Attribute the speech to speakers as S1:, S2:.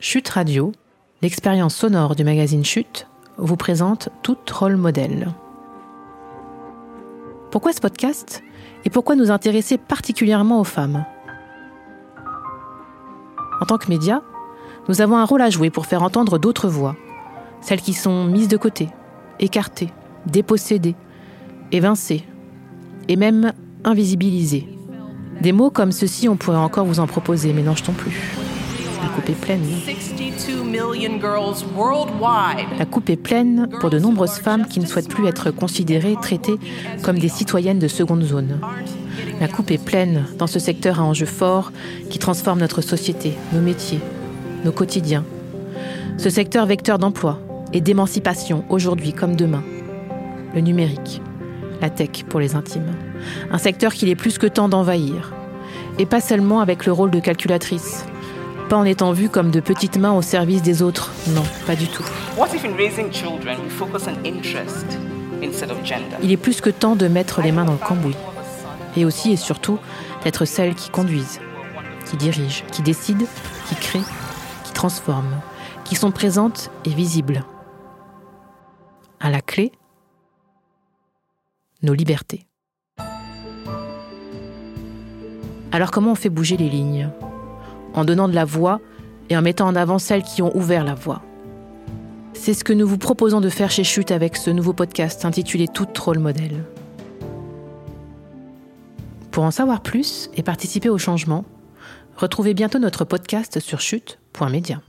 S1: Chute Radio, l'expérience sonore du magazine Chute, vous présente tout rôle modèle. Pourquoi ce podcast et pourquoi nous intéresser particulièrement aux femmes? En tant que média, nous avons un rôle à jouer pour faire entendre d'autres voix, celles qui sont mises de côté, écartées, dépossédées, évincées et même invisibilisées. Des mots comme ceci, on pourrait encore vous en proposer, mais n'en jetons plus. La coupe est pleine. La coupe est pleine pour de nombreuses femmes qui ne souhaitent plus être considérées, traitées comme des citoyennes de seconde zone. La coupe est pleine dans ce secteur à enjeux forts qui transforme notre société, nos métiers, nos quotidiens. Ce secteur vecteur d'emploi et d'émancipation aujourd'hui comme demain. Le numérique, la tech pour les intimes. Un secteur qu'il est plus que temps d'envahir. Et pas seulement avec le rôle de calculatrice, pas en étant vue comme de petites mains au service des autres. Non, pas du tout. Il est plus que temps de mettre les mains dans le cambouis. Et aussi et surtout d'être celles qui conduisent, qui dirigent, qui décident, qui créent, qui transforment, qui sont présentes et visibles. À la clé, nos libertés. Alors comment on fait bouger les lignes? En donnant de la voix et en mettant en avant celles qui ont ouvert la voie. C'est ce que nous vous proposons de faire chez Chute avec ce nouveau podcast intitulé Tout Troll Modèle. Pour en savoir plus et participer au changement, retrouvez bientôt notre podcast sur chute.media.